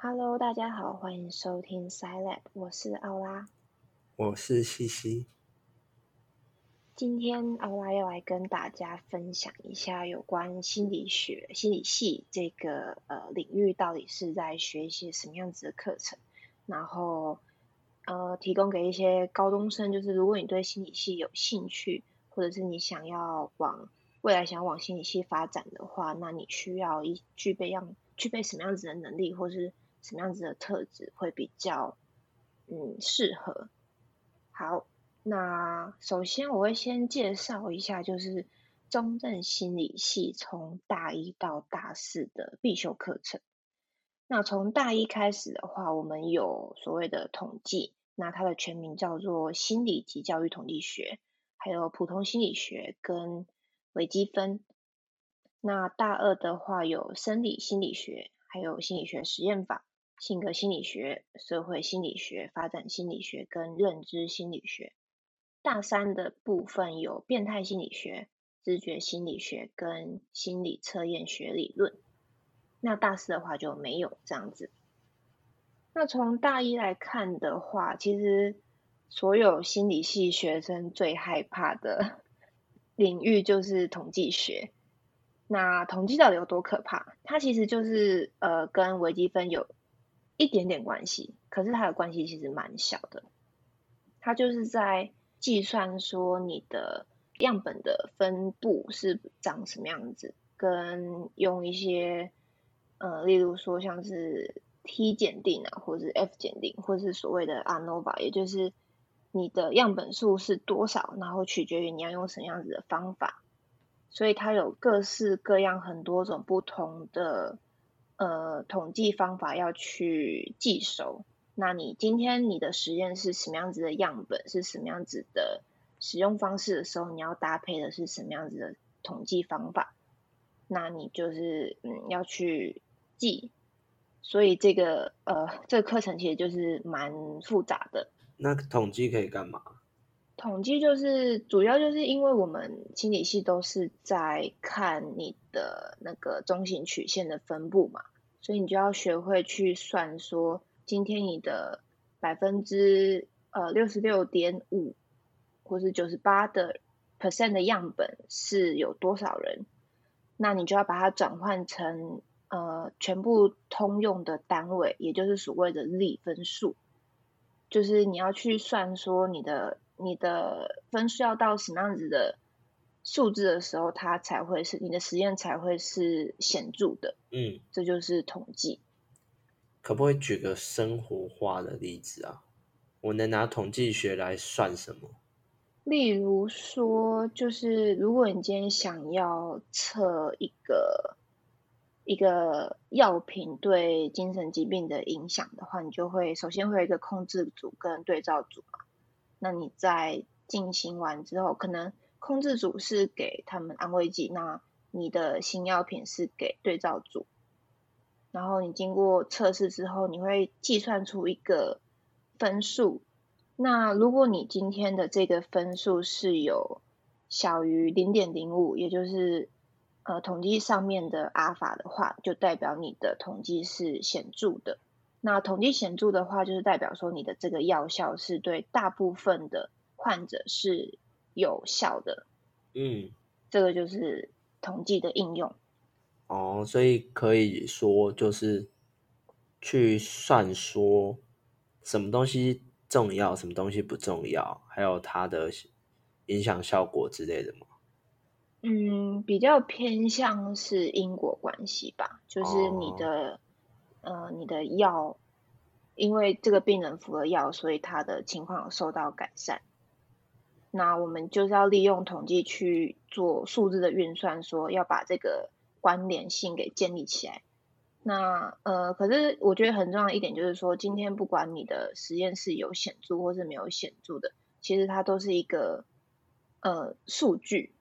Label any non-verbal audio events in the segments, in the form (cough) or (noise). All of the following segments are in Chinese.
Hello，大家好，欢迎收听 Scilab，我是奥拉。我是西西。今天奥拉要来跟大家分享一下有关心理学、心理系这个呃领域到底是在学一些什么样子的课程，然后呃提供给一些高中生，就是如果你对心理系有兴趣，或者是你想要往未来想要往心理系发展的话，那你需要一具备样具备什么样子的能力，或是什么样子的特质会比较嗯适合。好，那首先我会先介绍一下，就是中正心理系从大一到大四的必修课程。那从大一开始的话，我们有所谓的统计，那它的全名叫做心理及教育统计学，还有普通心理学跟微积分。那大二的话有生理心理学，还有心理学实验法。性格心理学、社会心理学、发展心理学跟认知心理学。大三的部分有变态心理学、知觉心理学跟心理测验学理论。那大四的话就没有这样子。那从大一来看的话，其实所有心理系学生最害怕的 (laughs) 领域就是统计学。那统计到底有多可怕？它其实就是呃跟微积分有。一点点关系，可是它的关系其实蛮小的。它就是在计算说你的样本的分布是长什么样子，跟用一些呃，例如说像是 T 检定啊，或者是 F 检定，或者是所谓的 ANOVA，也就是你的样本数是多少，然后取决于你要用什么样子的方法。所以它有各式各样很多种不同的。呃，统计方法要去记熟。那你今天你的实验是什么样子的样本，是什么样子的使用方式的时候，你要搭配的是什么样子的统计方法？那你就是嗯要去记。所以这个呃这个课程其实就是蛮复杂的。那统计可以干嘛？统计就是主要就是因为我们心理系都是在看你的那个中型曲线的分布嘛，所以你就要学会去算说今天你的百分之呃六十六点五或是九十八的 percent 的样本是有多少人，那你就要把它转换成呃全部通用的单位，也就是所谓的立分数，就是你要去算说你的。你的分数要到什么样子的数字的时候，它才会是你的实验才会是显著的。嗯，这就是统计。可不可以举个生活化的例子啊？我能拿统计学来算什么？例如说，就是如果你今天想要测一个一个药品对精神疾病的影响的话，你就会首先会有一个控制组跟对照组嘛。那你在进行完之后，可能控制组是给他们安慰剂，那你的新药品是给对照组。然后你经过测试之后，你会计算出一个分数。那如果你今天的这个分数是有小于零点零五，也就是呃统计上面的阿尔法的话，就代表你的统计是显著的。那统计显著的话，就是代表说你的这个药效是对大部分的患者是有效的。嗯，这个就是统计的应用。哦，所以可以说就是去算说什么东西重要，什么东西不重要，还有它的影响效果之类的吗？嗯，比较偏向是因果关系吧，就是你的。呃，你的药，因为这个病人服了药，所以他的情况受到改善。那我们就是要利用统计去做数字的运算，说要把这个关联性给建立起来。那呃，可是我觉得很重要一点就是说，今天不管你的实验室有显著或是没有显著的，其实它都是一个呃数据。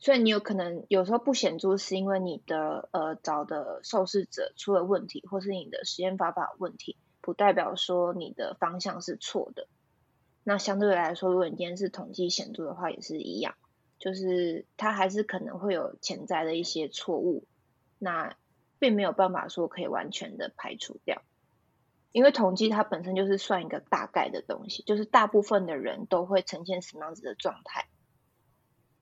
所以你有可能有时候不显著，是因为你的呃找的受试者出了问题，或是你的实验方法有问题，不代表说你的方向是错的。那相对来说，如果你今天是统计显著的话，也是一样，就是它还是可能会有潜在的一些错误，那并没有办法说可以完全的排除掉。因为统计它本身就是算一个大概的东西，就是大部分的人都会呈现什么样子的状态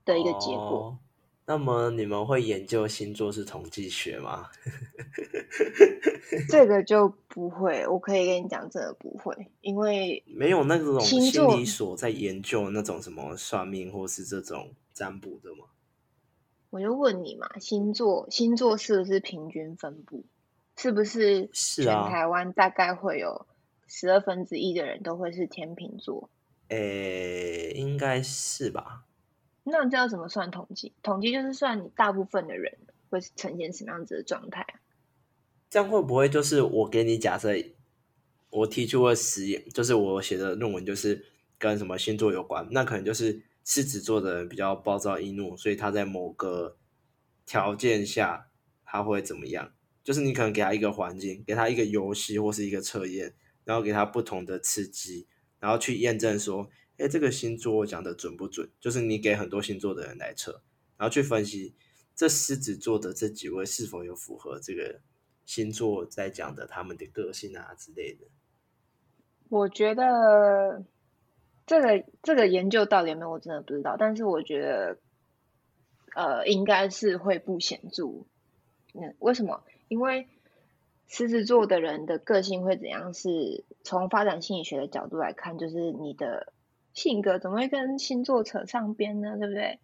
的一个结果。那么你们会研究星座是统计学吗？(laughs) 这个就不会，我可以跟你讲，真的不会，因为没有那种心理所在研究那种什么算命或是这种占卜的吗？我就问你嘛，星座星座是不是平均分布？是不是全台湾大概会有十二分之一的人都会是天秤座？诶，应该是吧。那这要怎么算统计？统计就是算你大部分的人会呈现什么样子的状态啊？这样会不会就是我给你假设，我提出了实验，就是我写的论文就是跟什么星座有关？那可能就是狮子座的人比较暴躁易怒，所以他在某个条件下他会怎么样？就是你可能给他一个环境，给他一个游戏或是一个测验，然后给他不同的刺激，然后去验证说。哎，这个星座讲的准不准？就是你给很多星座的人来测，然后去分析这狮子座的这几位是否有符合这个星座在讲的他们的个性啊之类的。我觉得这个这个研究到底有没有，我真的不知道。但是我觉得，呃，应该是会不显著。嗯为什么？因为狮子座的人的个性会怎样？是从发展心理学的角度来看，就是你的。性格怎么会跟星座扯上边呢？对不对？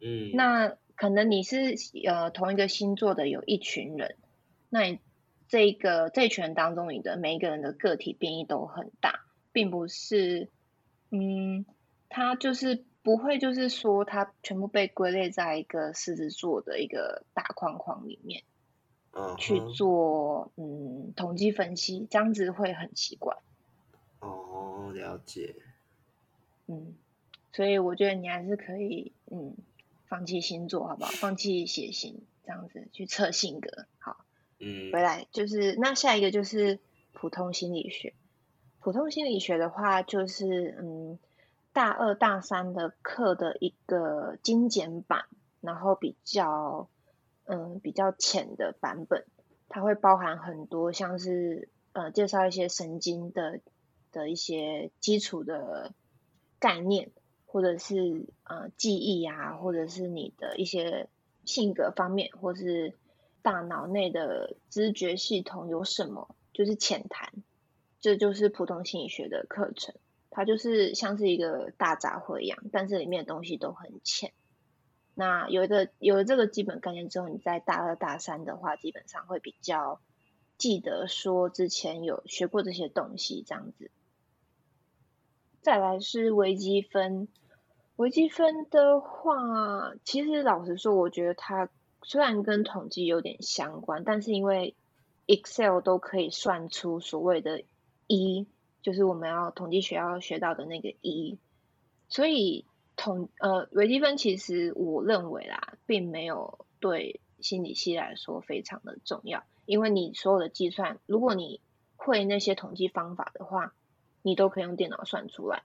嗯，那可能你是呃同一个星座的有一群人，那你这个这群人当中，你的每一个人的个体变异都很大，并不是，嗯，他就是不会就是说他全部被归类在一个狮子座的一个大框框里面，去做嗯统计分析，这样子会很奇怪。哦，了解。嗯，所以我觉得你还是可以，嗯，放弃星座好不好？放弃血型，这样子去测性格，好。嗯，回来就是那下一个就是普通心理学。普通心理学的话，就是嗯，大二大三的课的一个精简版，然后比较嗯比较浅的版本，它会包含很多像是呃介绍一些神经的的一些基础的。概念，或者是呃记忆啊，或者是你的一些性格方面，或是大脑内的知觉系统有什么，就是浅谈，这就是普通心理学的课程。它就是像是一个大杂烩一样，但是里面的东西都很浅。那有一个有了这个基本概念之后，你在大二大三的话，基本上会比较记得说之前有学过这些东西，这样子。再来是微积分，微积分的话，其实老实说，我觉得它虽然跟统计有点相关，但是因为 Excel 都可以算出所谓的“一”，就是我们要统计学要学到的那个“一”，所以统呃微积分其实我认为啦，并没有对心理系来说非常的重要，因为你所有的计算，如果你会那些统计方法的话。你都可以用电脑算出来，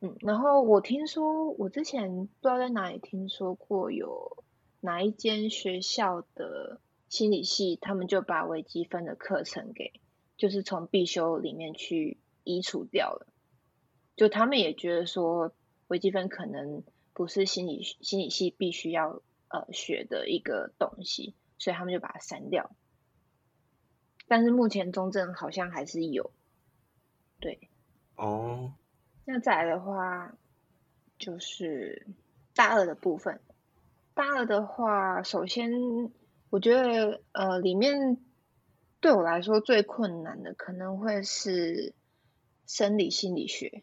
嗯，然后我听说，我之前不知道在哪里听说过，有哪一间学校的心理系，他们就把微积分的课程给，就是从必修里面去移除掉了，就他们也觉得说，微积分可能不是心理心理系必须要呃学的一个东西，所以他们就把它删掉。但是目前中正好像还是有。对，哦，那再来的话，就是大二的部分。大二的话，首先我觉得，呃，里面对我来说最困难的可能会是生理心理学。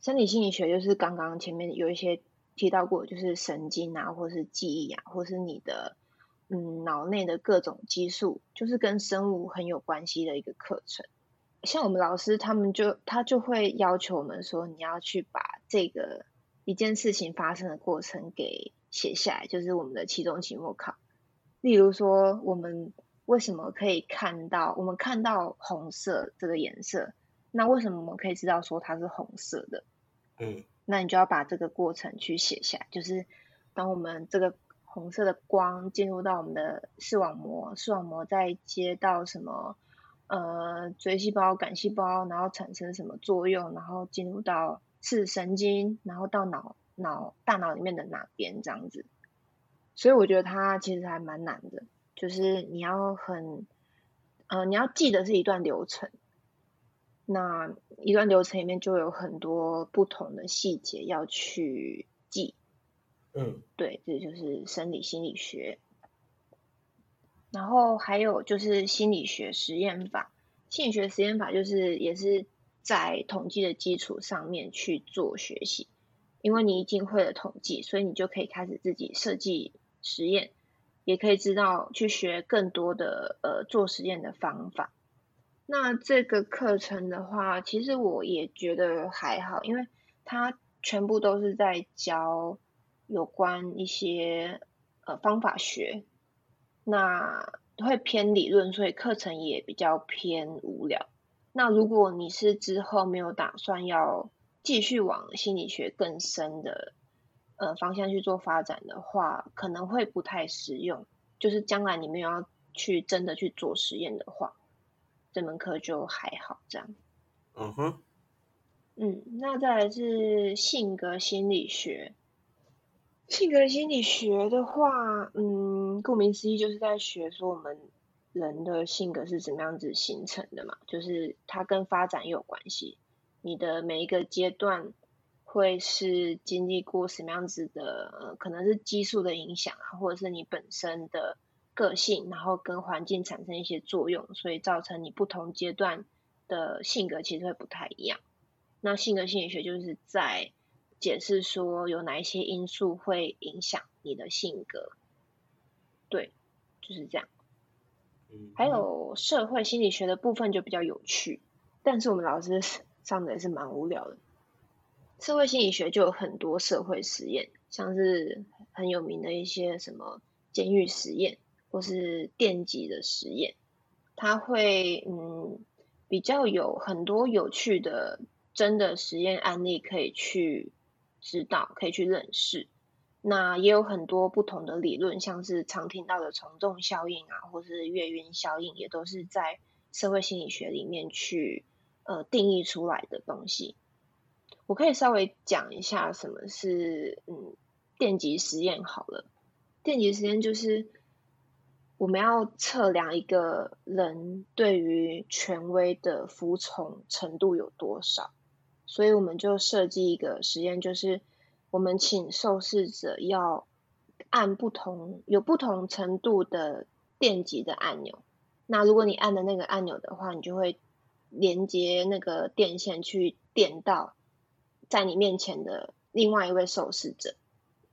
生理心理学就是刚刚前面有一些提到过，就是神经啊，或是记忆啊，或是你的嗯脑内的各种激素，就是跟生物很有关系的一个课程。像我们老师，他们就他就会要求我们说，你要去把这个一件事情发生的过程给写下来，就是我们的期中、期末考。例如说，我们为什么可以看到，我们看到红色这个颜色，那为什么我们可以知道说它是红色的？嗯，那你就要把这个过程去写下来，就是当我们这个红色的光进入到我们的视网膜，视网膜再接到什么？呃锥细胞、杆细胞，然后产生什么作用，然后进入到视神经，然后到脑脑大脑里面的哪边这样子。所以我觉得它其实还蛮难的，就是你要很，呃，你要记得是一段流程。那一段流程里面就有很多不同的细节要去记。嗯，对，这就是生理心理学。然后还有就是心理学实验法，心理学实验法就是也是在统计的基础上面去做学习，因为你已经会了统计，所以你就可以开始自己设计。实验也可以知道去学更多的呃做实验的方法。那这个课程的话，其实我也觉得还好，因为它全部都是在教有关一些呃方法学，那会偏理论，所以课程也比较偏无聊。那如果你是之后没有打算要继续往心理学更深的。呃，方向去做发展的话，可能会不太实用。就是将来你们要去真的去做实验的话，这门课就还好这样。嗯哼。嗯，那再来是性格心理学。性格心理学的话，嗯，顾名思义就是在学说我们人的性格是怎么样子形成的嘛，就是它跟发展有关系。你的每一个阶段。会是经历过什么样子的？可能是激素的影响啊，或者是你本身的个性，然后跟环境产生一些作用，所以造成你不同阶段的性格其实会不太一样。那性格心理学就是在解释说有哪一些因素会影响你的性格。对，就是这样。还有社会心理学的部分就比较有趣，但是我们老师 (laughs) 上的也是蛮无聊的。社会心理学就有很多社会实验，像是很有名的一些什么监狱实验，或是电击的实验，它会嗯比较有很多有趣的真的实验案例可以去知道，可以去认识。那也有很多不同的理论，像是常听到的从众效应啊，或是月晕效应，也都是在社会心理学里面去呃定义出来的东西。我可以稍微讲一下什么是嗯电极实验好了。电极实验就是我们要测量一个人对于权威的服从程度有多少，所以我们就设计一个实验，就是我们请受试者要按不同有不同程度的电极的按钮。那如果你按的那个按钮的话，你就会连接那个电线去电到。在你面前的另外一位受试者，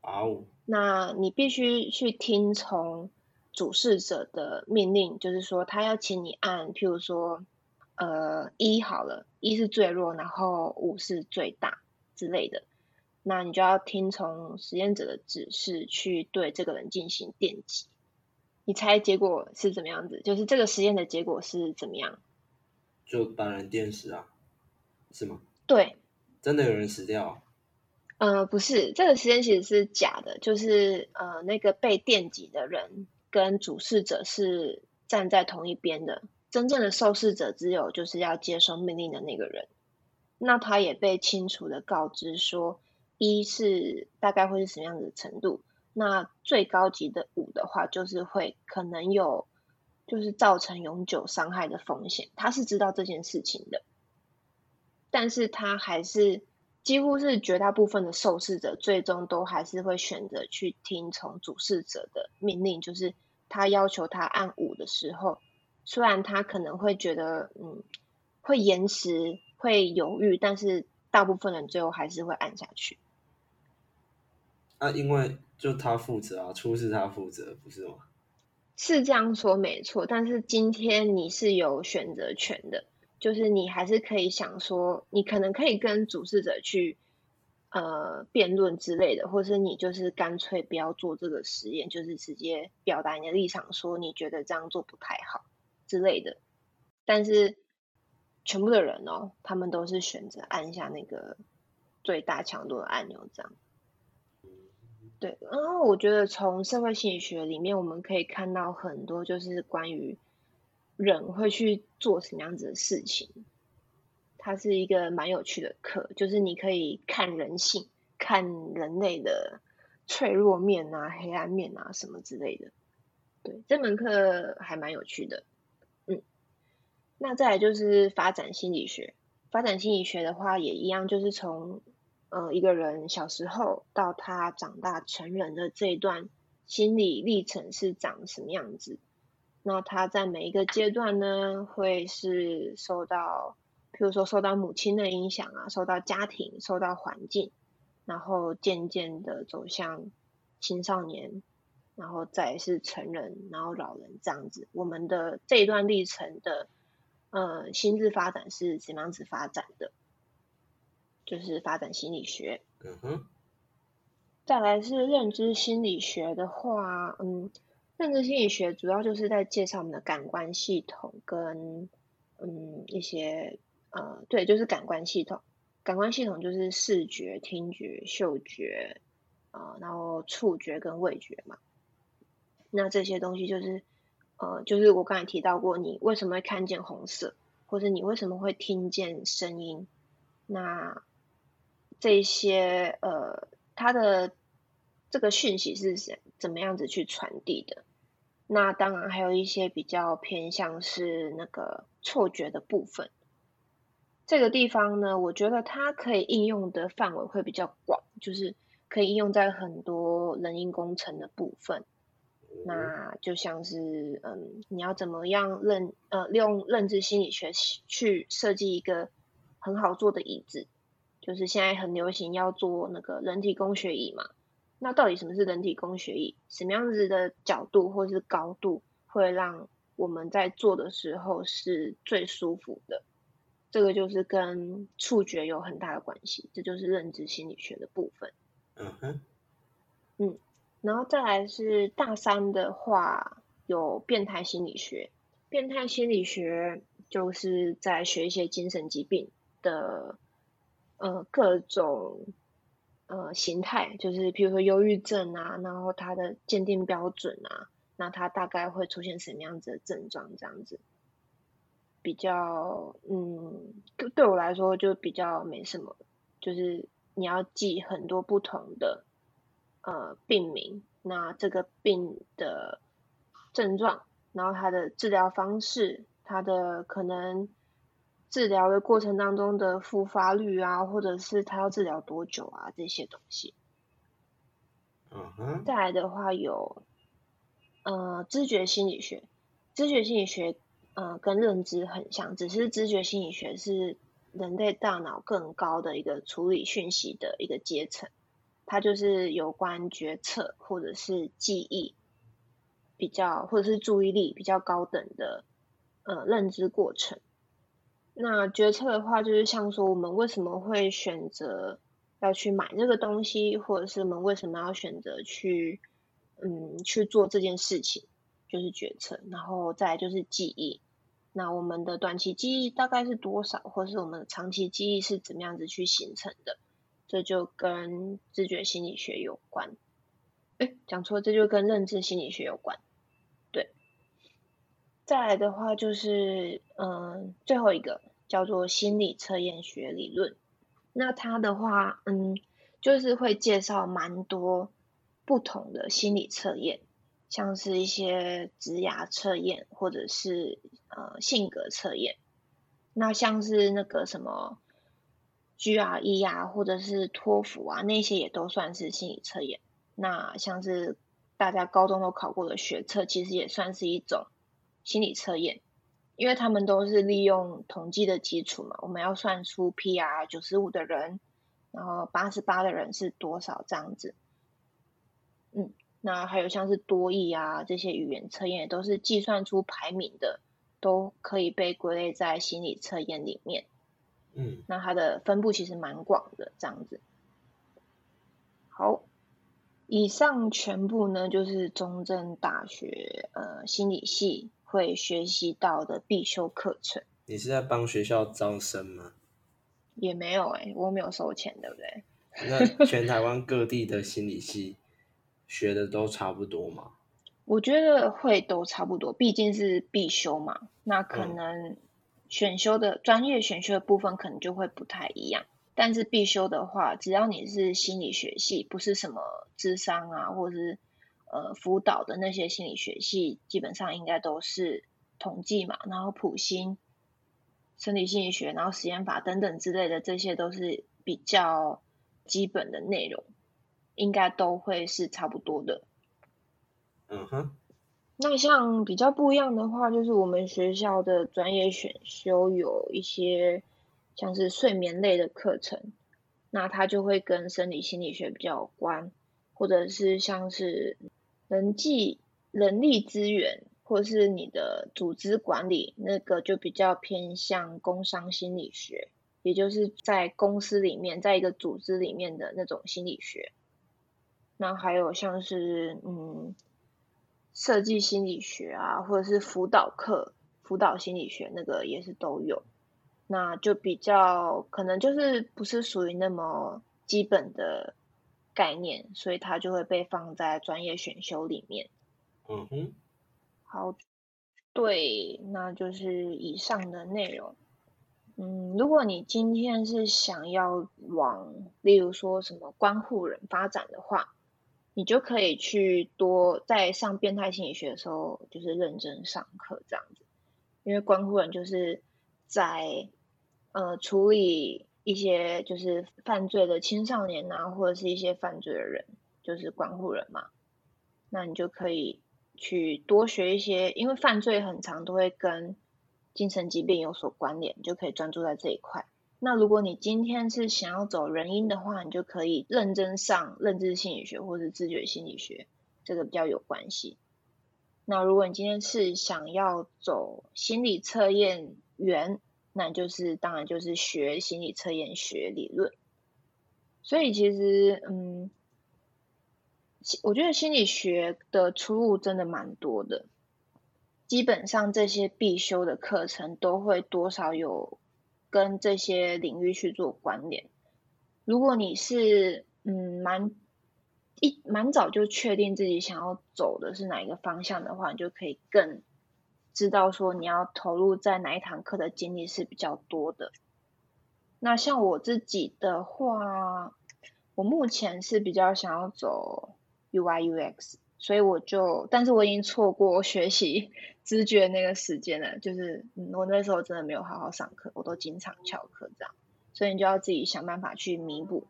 哦，那你必须去听从主事者的命令，就是说他要请你按，譬如说，呃，一好了，一是最弱，然后五是最大之类的，那你就要听从实验者的指示去对这个人进行电击。你猜结果是怎么样子？就是这个实验的结果是怎么样？就把人电死啊？是吗？对。真的有人死掉？呃，不是，这个实验其实是假的，就是呃，那个被电击的人跟主事者是站在同一边的，真正的受试者只有就是要接收命令的那个人。那他也被清楚的告知说，一是大概会是什么样子的程度，那最高级的五的话，就是会可能有就是造成永久伤害的风险，他是知道这件事情的。但是他还是几乎是绝大部分的受试者，最终都还是会选择去听从主事者的命令。就是他要求他按五的时候，虽然他可能会觉得嗯会延迟、会犹豫，但是大部分人最后还是会按下去。那因为就他负责啊，出事他负责，不是吗？是这样说没错，但是今天你是有选择权的。就是你还是可以想说，你可能可以跟主事者去呃辩论之类的，或是你就是干脆不要做这个实验，就是直接表达你的立场，说你觉得这样做不太好之类的。但是全部的人哦，他们都是选择按下那个最大强度的按钮，这样。对，然后我觉得从社会心理学里面，我们可以看到很多就是关于。人会去做什么样子的事情。它是一个蛮有趣的课，就是你可以看人性，看人类的脆弱面啊、黑暗面啊什么之类的。对，这门课还蛮有趣的。那再来就是发展心理学。发展心理学的话，也一样，就是从呃一个人小时候到他长大成人的这一段心理历程是长什么样子。那他在每一个阶段呢，会是受到。譬如说受到母亲的影响啊，受到家庭、受到环境，然后渐渐的走向青少年，然后再是成人，然后老人这样子。我们的这一段历程的呃心智发展是怎么样子发展的？就是发展心理学。嗯哼。再来是认知心理学的话，嗯，认知心理学主要就是在介绍我们的感官系统跟嗯一些。呃，对，就是感官系统，感官系统就是视觉、听觉、嗅觉，啊，然后触觉跟味觉嘛。那这些东西就是，呃，就是我刚才提到过，你为什么会看见红色，或者你为什么会听见声音？那这些呃，它的这个讯息是怎怎么样子去传递的？那当然还有一些比较偏向是那个错觉的部分。这个地方呢，我觉得它可以应用的范围会比较广，就是可以应用在很多人因工程的部分。那就像是，嗯，你要怎么样认，呃，利用认知心理学去设计一个很好坐的椅子，就是现在很流行要做那个人体工学椅嘛。那到底什么是人体工学椅？什么样子的角度或是高度会让我们在做的时候是最舒服的？这个就是跟触觉有很大的关系，这就是认知心理学的部分。嗯哼，嗯，然后再来是大三的话，有变态心理学。变态心理学就是在学一些精神疾病的呃各种呃形态，就是比如说忧郁症啊，然后它的鉴定标准啊，那它大概会出现什么样子的症状这样子。比较，嗯，对我来说就比较没什么，就是你要记很多不同的呃病名，那这个病的症状，然后它的治疗方式，它的可能治疗的过程当中的复发率啊，或者是它要治疗多久啊这些东西。嗯哼。再来的话有，呃，知觉心理学，知觉心理学。嗯，跟认知很像，只是知觉心理学是人类大脑更高的一个处理讯息的一个阶层，它就是有关决策或者是记忆比较，或者是注意力比较高等的呃认知过程。那决策的话，就是像说我们为什么会选择要去买这个东西，或者是我们为什么要选择去嗯去做这件事情，就是决策。然后再就是记忆。那我们的短期记忆大概是多少，或是我们的长期记忆是怎么样子去形成的？这就跟知觉心理学有关。哎，讲错，这就跟认知心理学有关。对。再来的话就是，嗯，最后一个叫做心理测验学理论。那它的话，嗯，就是会介绍蛮多不同的心理测验。像是一些职涯测验，或者是呃性格测验，那像是那个什么 GRE 啊，或者是托福啊，那些也都算是心理测验。那像是大家高中都考过的学测，其实也算是一种心理测验，因为他们都是利用统计的基础嘛，我们要算出 PR 九十五的人，然后八十八的人是多少这样子，嗯。那还有像是多义啊这些语言测验，都是计算出排名的，都可以被归类在心理测验里面。嗯，那它的分布其实蛮广的，这样子。好，以上全部呢就是中正大学呃心理系会学习到的必修课程。你是在帮学校招生吗？也没有哎，我没有收钱，对不对？那 (laughs) 全台湾各地的心理系。学的都差不多吗？我觉得会都差不多，毕竟是必修嘛。那可嗯能选修的专业选修的部分可能就会不太一样。但是必修的话，只要你是心理学系，不是什么智商啊，或者是呃辅导的那些心理学系，基本上应该都是统计嘛，然后普心、生理心理学，然后实验法等等之类的，这些都是比较基本的内容，应该都会是差不多的。嗯哼，那像比较不一样的话，就是我们学校的专业选修有一些像是睡眠类的课程，那它就会跟生理心理学比较有关，或者是像是人际人力资源，或是你的组织管理，那个就比较偏向工商心理学，也就是在公司里面，在一个组织里面的那种心理学。那还有像是嗯。设计心理学啊，或者是辅导课、辅导心理学，那个也是都有。那就比较可能就是不是属于那么基本的概念，所以它就会被放在专业选修里面。嗯哼，好，对，那就是以上的内容。嗯，如果你今天是想要往，例如说什么关护人发展的话，你就可以去多在上变态心理学的时候，就是认真上课这样子，因为关护人就是在呃处理一些就是犯罪的青少年啊，或者是一些犯罪的人，就是关护人嘛。那你就可以去多学一些，因为犯罪很长都会跟精神疾病有所关联，就可以专注在这一块。那如果你今天是想要走人因的话，你就可以认真上认知心理学或者自觉心理学，这个比较有关系。那如果你今天是想要走心理测验员，那就是当然就是学心理测验学理论。所以其实，嗯，我觉得心理学的出路真的蛮多的，基本上这些必修的课程都会多少有。跟这些领域去做关联。如果你是嗯蛮一蛮早就确定自己想要走的是哪一个方向的话，你就可以更知道说你要投入在哪一堂课的精力是比较多的。那像我自己的话，我目前是比较想要走 UI UX。所以我就，但是我已经错过学习知觉那个时间了。就是，嗯，我那时候真的没有好好上课，我都经常翘课这样。所以你就要自己想办法去弥补。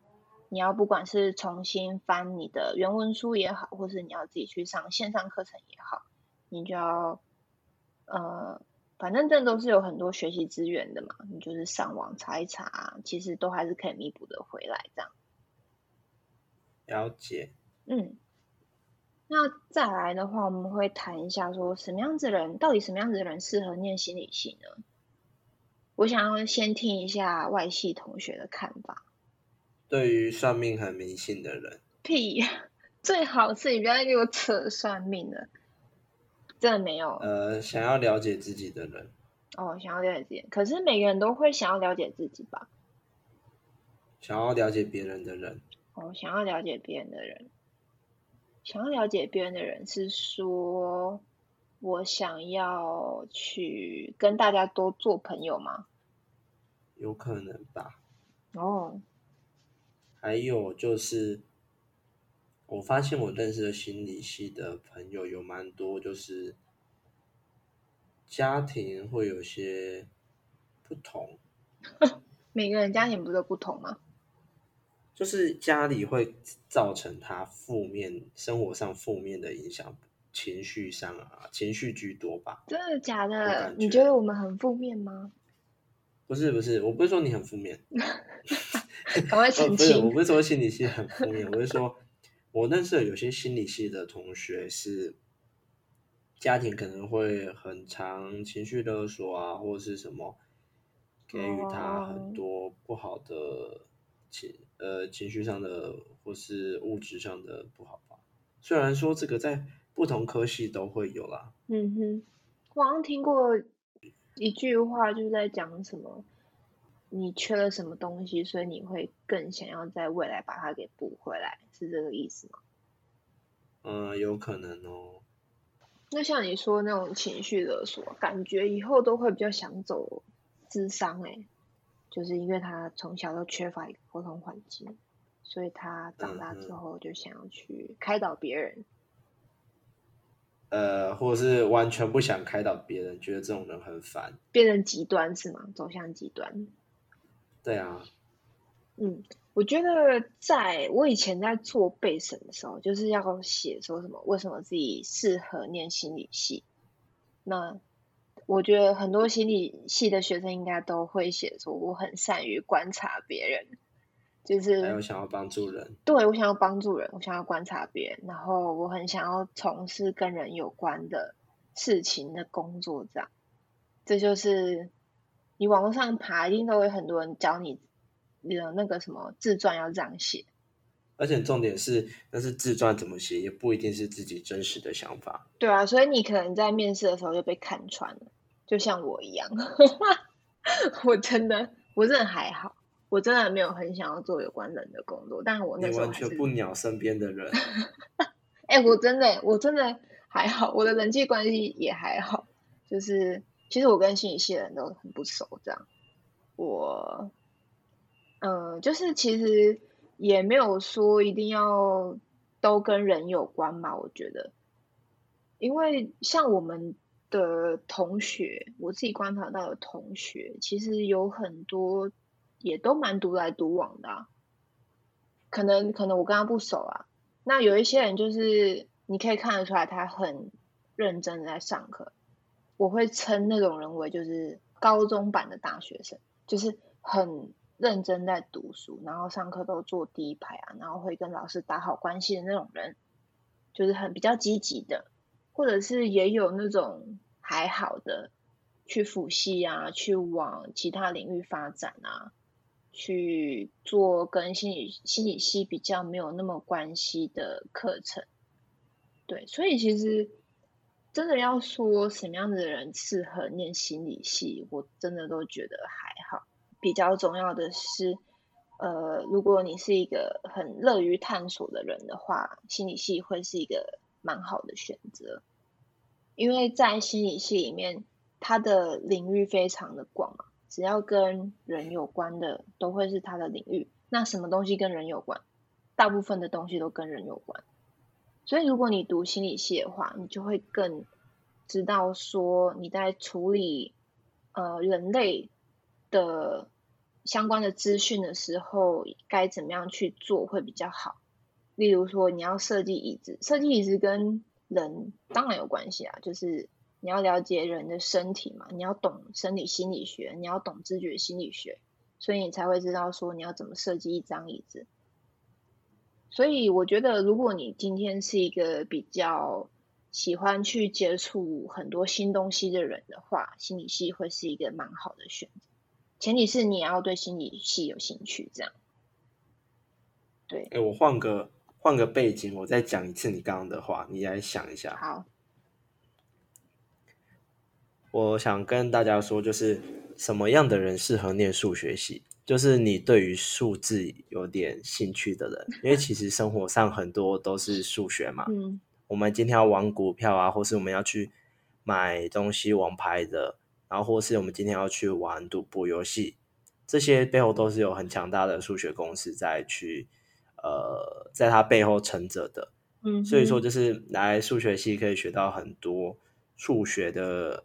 你要不管是重新翻你的原文书也好，或是你要自己去上线上课程也好，你就要，呃，反正这都是有很多学习资源的嘛。你就是上网查一查，其实都还是可以弥补的回来这样。了解。嗯。那再来的话，我们会谈一下说什么样子的人，到底什么样子的人适合念心理系呢？我想要先听一下外系同学的看法。对于算命很迷信的人，屁，(laughs) 最好是你不要给我扯算命了，真的没有。呃，想要了解自己的人。哦，想要了解自己，可是每个人都会想要了解自己吧？想要了解别人的人。哦，想要了解别人的人。想要了解别人的人是说，我想要去跟大家多做朋友吗？有可能吧。哦。还有就是，我发现我认识的心理系的朋友有蛮多，就是家庭会有些不同。(laughs) 每个人家庭不都不同吗？就是家里会造成他负面生活上负面的影响，情绪上啊，情绪居多吧？真的假的？你觉得我们很负面吗？不是不是，我不是说你很负面，(laughs) 赶快澄清。我不是说心理系很负面，我是说我认识有些心理系的同学是家庭可能会很常情绪勒索啊，或者是什么给予他很多不好的情。呃，情绪上的或是物质上的不好吧。虽然说这个在不同科系都会有啦。嗯哼，我好像听过一句话，就是在讲什么，你缺了什么东西，所以你会更想要在未来把它给补回来，是这个意思吗？嗯，有可能哦。那像你说那种情绪勒索，感觉以后都会比较想走智商哎，就是因为他从小都缺乏一个沟通环境，所以他长大之后就想要去开导别人。呃，或者是完全不想开导别人，觉得这种人很烦，变成极端是吗？走向极端。对啊。嗯，我觉得在我以前在做备审的时候，就是要写说什么为什么自己适合念心理系。那我觉得很多心理系的学生应该都会写说我很善于观察别人。就是还有想要帮助人，对我想要帮助人，我想要观察别人，然后我很想要从事跟人有关的事情的工作，这样，这就是你网络上爬，一定都会很多人教你，你的那个什么自传要这样写，而且重点是，那是自传怎么写，也不一定是自己真实的想法。对啊，所以你可能在面试的时候就被看穿了，就像我一样，(laughs) 我真的，我真的还好。我真的没有很想要做有关人的工作，但是我那时候完全不鸟身边的人。哎，我真的，我真的还好，我的人际关系也还好。就是其实我跟心理系的人都很不熟，这样。我，嗯，就是其实也没有说一定要都跟人有关嘛。我觉得，因为像我们的同学，我自己观察到的同学，其实有很多。也都蛮独来独往的，可能可能我跟他不熟啊。那有一些人就是你可以看得出来，他很认真在上课。我会称那种人为就是高中版的大学生，就是很认真在读书，然后上课都坐第一排啊，然后会跟老师打好关系的那种人，就是很比较积极的，或者是也有那种还好的去辅系啊，去往其他领域发展啊。去做跟心理心理系比较没有那么关系的课程，对，所以其实真的要说什么样的人适合念心理系，我真的都觉得还好。比较重要的是，呃，如果你是一个很乐于探索的人的话，心理系会是一个蛮好的选择，因为在心理系里面，它的领域非常的广嘛。只要跟人有关的，都会是他的领域。那什么东西跟人有关？大部分的东西都跟人有关。所以，如果你读心理系的话，你就会更知道说你在处理呃人类的相关的资讯的时候，该怎么样去做会比较好。例如说，你要设计椅子，设计椅子跟人当然有关系啊，就是。你要了解人的身体嘛？你要懂生理心理学，你要懂知觉心理学，所以你才会知道说你要怎么设计一张椅子。所以我觉得，如果你今天是一个比较喜欢去接触很多新东西的人的话，心理系会是一个蛮好的选择。前提是你要对心理系有兴趣，这样。对。哎，我换个换个背景，我再讲一次你刚刚的话，你来想一下。好。我想跟大家说，就是什么样的人适合念数学系？就是你对于数字有点兴趣的人，因为其实生活上很多都是数学嘛。嗯，我们今天要玩股票啊，或是我们要去买东西、网牌的，然后或是我们今天要去玩赌博游戏，这些背后都是有很强大的数学公式在去，呃，在它背后撑着的。嗯，所以说就是来数学系可以学到很多数学的。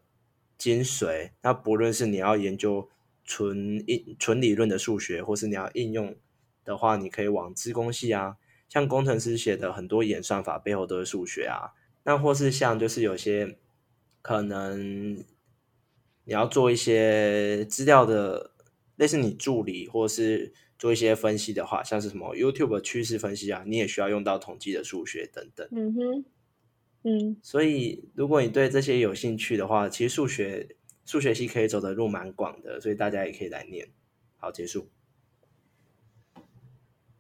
精髓。那不论是你要研究纯应纯理论的数学，或是你要应用的话，你可以往资工系啊。像工程师写的很多演算法背后都是数学啊。那或是像就是有些可能你要做一些资料的，类似你助理或是做一些分析的话，像是什么 YouTube 趋势分析啊，你也需要用到统计的数学等等。嗯哼。嗯，所以如果你对这些有兴趣的话，其实数学数学系可以走的路蛮广的，所以大家也可以来念。好，结束。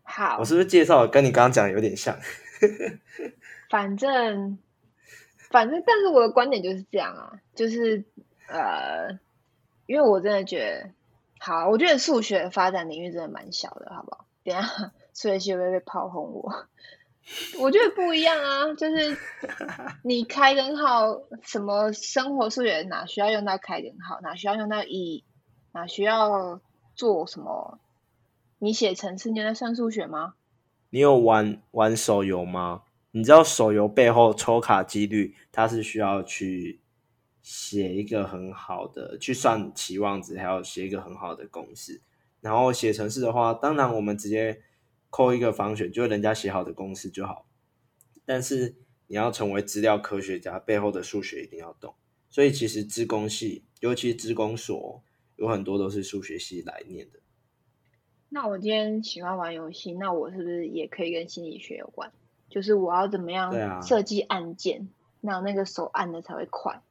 好，我是不是介绍跟你刚刚讲有点像？(laughs) 反正反正，但是我的观点就是这样啊，就是呃，因为我真的觉得，好，我觉得数学发展领域真的蛮小的，好不好？(laughs) 等下数学系会不会被炮轰我？(laughs) 我觉得不一样啊，就是你开根号，什么生活数学哪需要用到开根号，哪需要用到一，哪需要做什么？你写程式，你在算数学吗？你有玩玩手游吗？你知道手游背后抽卡几率，它是需要去写一个很好的，去算期望值，还要写一个很好的公式。然后写程式的话，当然我们直接。扣一个方选，就是人家写好的公式就好。但是你要成为资料科学家，背后的数学一定要懂。所以其实资工系，尤其资工所，有很多都是数学系来念的。那我今天喜欢玩游戏，那我是不是也可以跟心理学有关？就是我要怎么样设计按键，那那个手按的才会快。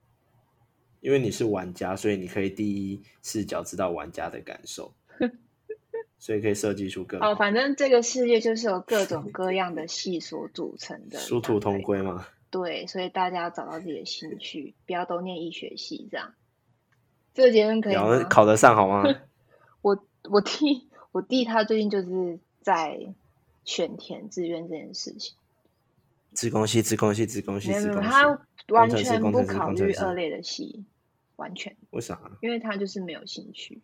因为你是玩家，所以你可以第一视角知道玩家的感受。(laughs) 所以可以设计出更哦，反正这个世界就是由各种各样的系所组成的，殊途同归嘛。对，所以大家要找到自己的兴趣，不要都念医学系这样。这个结论可以吗？考得上好吗？(laughs) 我我弟我弟他最近就是在选填志愿这件事情。自工系，自工系，自工系，自工系，他完全不考虑二类的系，完全。为啥？因为他就是没有兴趣。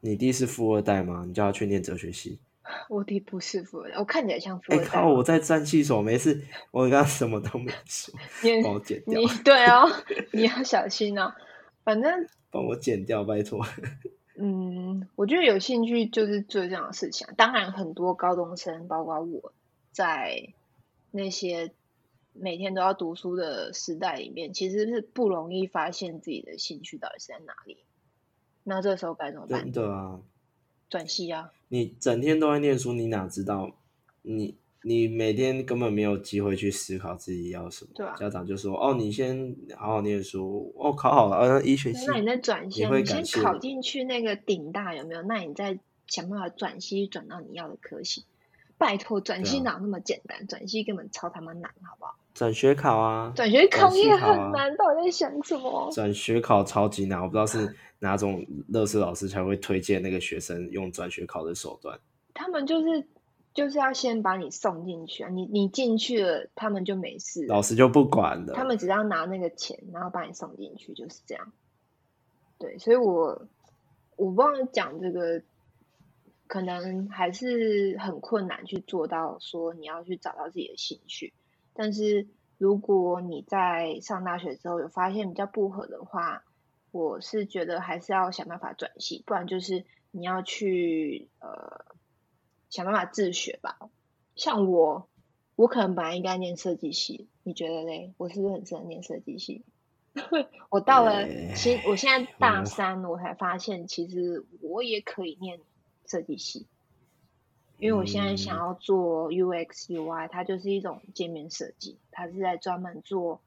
你弟是富二代吗？你叫他去念哲学系。(laughs) 我弟不是富二代，我看起来像富二代。靠！我在站气手，没事，我刚刚什么都没说，帮我剪掉。你对哦，你要小心哦。反正 (laughs) 帮我剪掉，拜托。嗯，我觉得有兴趣就是做这样的事情。当然，很多高中生，包括我在那些每天都要读书的时代里面，其实是不容易发现自己的兴趣到底是在哪里。那这时候该怎么办？真的啊，转系啊！你整天都在念书，你哪知道？你你每天根本没有机会去思考自己要什么。对啊。家长就说：“哦，你先好好念书，哦，考好了，呃，医学系。”那你再转系，你先考进去那个顶大有没有？那你再想办法转系转到你要的科系。拜托，转系哪那么简单？转系根本超他妈难，好不好？转学考啊！转学考也很难，到底在想什么？转学考超级难，我不知道是哪种乐视老师才会推荐那个学生用转学考的手段。他们就是就是要先把你送进去啊！你你进去了，他们就没事，老师就不管了。他们只要拿那个钱，然后把你送进去，就是这样。对，所以我我忘了讲这个。可能还是很困难去做到说你要去找到自己的兴趣，但是如果你在上大学之后有发现比较不合的话，我是觉得还是要想办法转系，不然就是你要去呃想办法自学吧。像我，我可能本来应该念设计系，你觉得嘞？我是不是很适合念设计系？(laughs) 我到了其实我现在大三，我才发现其实我也可以念。设计系，因为我现在想要做 UX UI，它就是一种界面设计，它是在专门做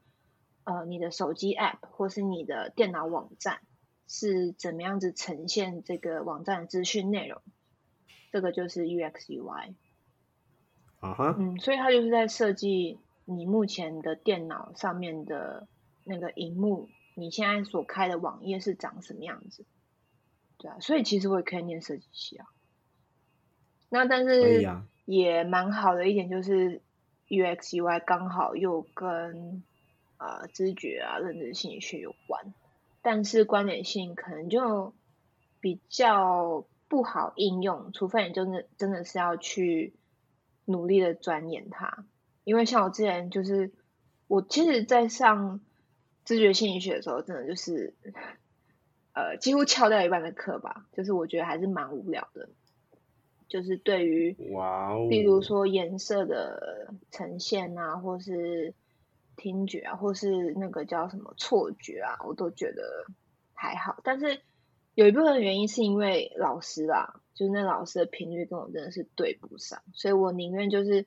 呃你的手机 App 或是你的电脑网站是怎么样子呈现这个网站的资讯内容，这个就是 UX UI。啊哈，嗯，所以它就是在设计你目前的电脑上面的那个荧幕，你现在所开的网页是长什么样子。对啊，所以其实我也可以念设计系啊。那但是也蛮好的一点就是 U X U I 刚好又跟啊知觉啊认知心理学有关，但是关联性可能就比较不好应用，除非你真的真的是要去努力的钻研它。因为像我之前就是我其实，在上知觉心理学的时候，真的就是。(laughs) 呃，几乎翘掉一半的课吧，就是我觉得还是蛮无聊的。就是对于，哇哦，例如说颜色的呈现啊，或是听觉啊，或是那个叫什么错觉啊，我都觉得还好。但是有一部分原因是因为老师啦，就是那老师的频率跟我真的是对不上，所以我宁愿就是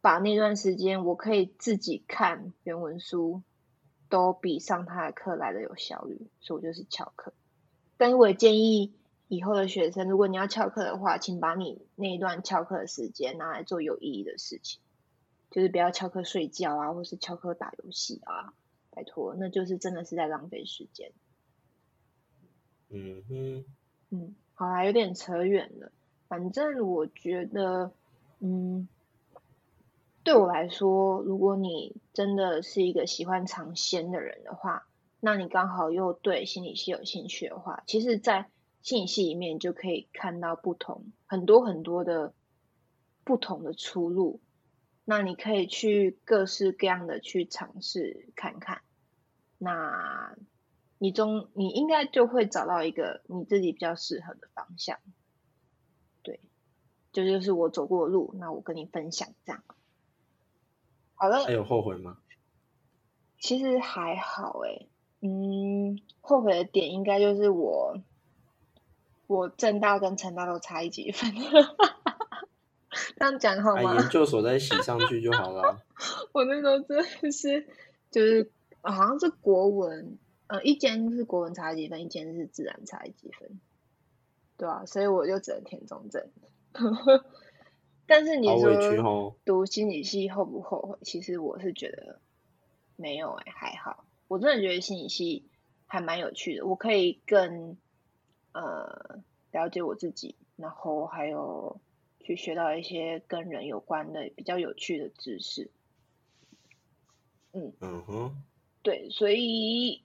把那段时间我可以自己看原文书。都比上他的课来的有效率，所以我就是翘课。但是我也建议以后的学生，如果你要翘课的话，请把你那一段翘课的时间拿来做有意义的事情，就是不要翘课睡觉啊，或是翘课打游戏啊，拜托，那就是真的是在浪费时间。嗯哼，嗯，好啦，有点扯远了。反正我觉得，嗯，对我来说，如果你真的是一个喜欢尝鲜的人的话，那你刚好又对心理系有兴趣的话，其实，在心理系里面就可以看到不同很多很多的不同的出路。那你可以去各式各样的去尝试看看，那你中你应该就会找到一个你自己比较适合的方向。对，这就是我走过的路，那我跟你分享这样。好了，还有后悔吗？其实还好诶，嗯，后悔的点应该就是我，我正大跟成大都差一几分，(laughs) 这样讲好吗？研究所再洗上去就好了。(laughs) 我那时候真的是，就是好像是国文，呃，一间是国文差几分，一间是自然差几分，对啊，所以我就只能填中正。(laughs) 但是你说读心理系后不后悔？其实我是觉得没有哎，还好。我真的觉得心理系还蛮有趣的，我可以更呃了解我自己，然后还有去学到一些跟人有关的比较有趣的知识。嗯嗯哼，对，所以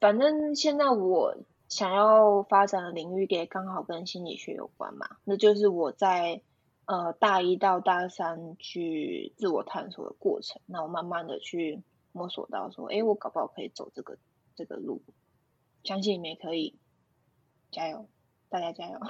反正现在我想要发展的领域也刚好跟心理学有关嘛，那就是我在。呃，大一到大三去自我探索的过程，那我慢慢的去摸索到说，哎，我搞不好可以走这个这个路，相信你们也可以，加油，大家加油。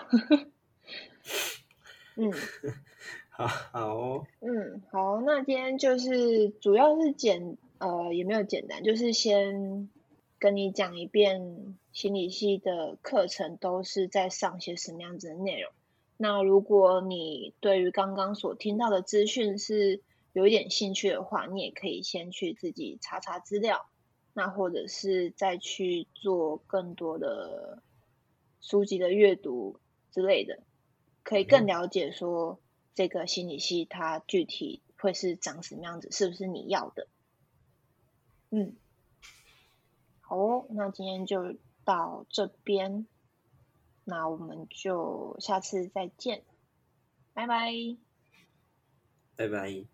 嗯，(laughs) 好好，嗯，好，那今天就是主要是简，呃，也没有简单，就是先跟你讲一遍心理系的课程都是在上些什么样子的内容。那如果你对于刚刚所听到的资讯是有一点兴趣的话，你也可以先去自己查查资料，那或者是再去做更多的书籍的阅读之类的，可以更了解说这个心理系它具体会是长什么样子，是不是你要的？嗯，好哦，那今天就到这边。那我们就下次再见，拜拜，拜拜。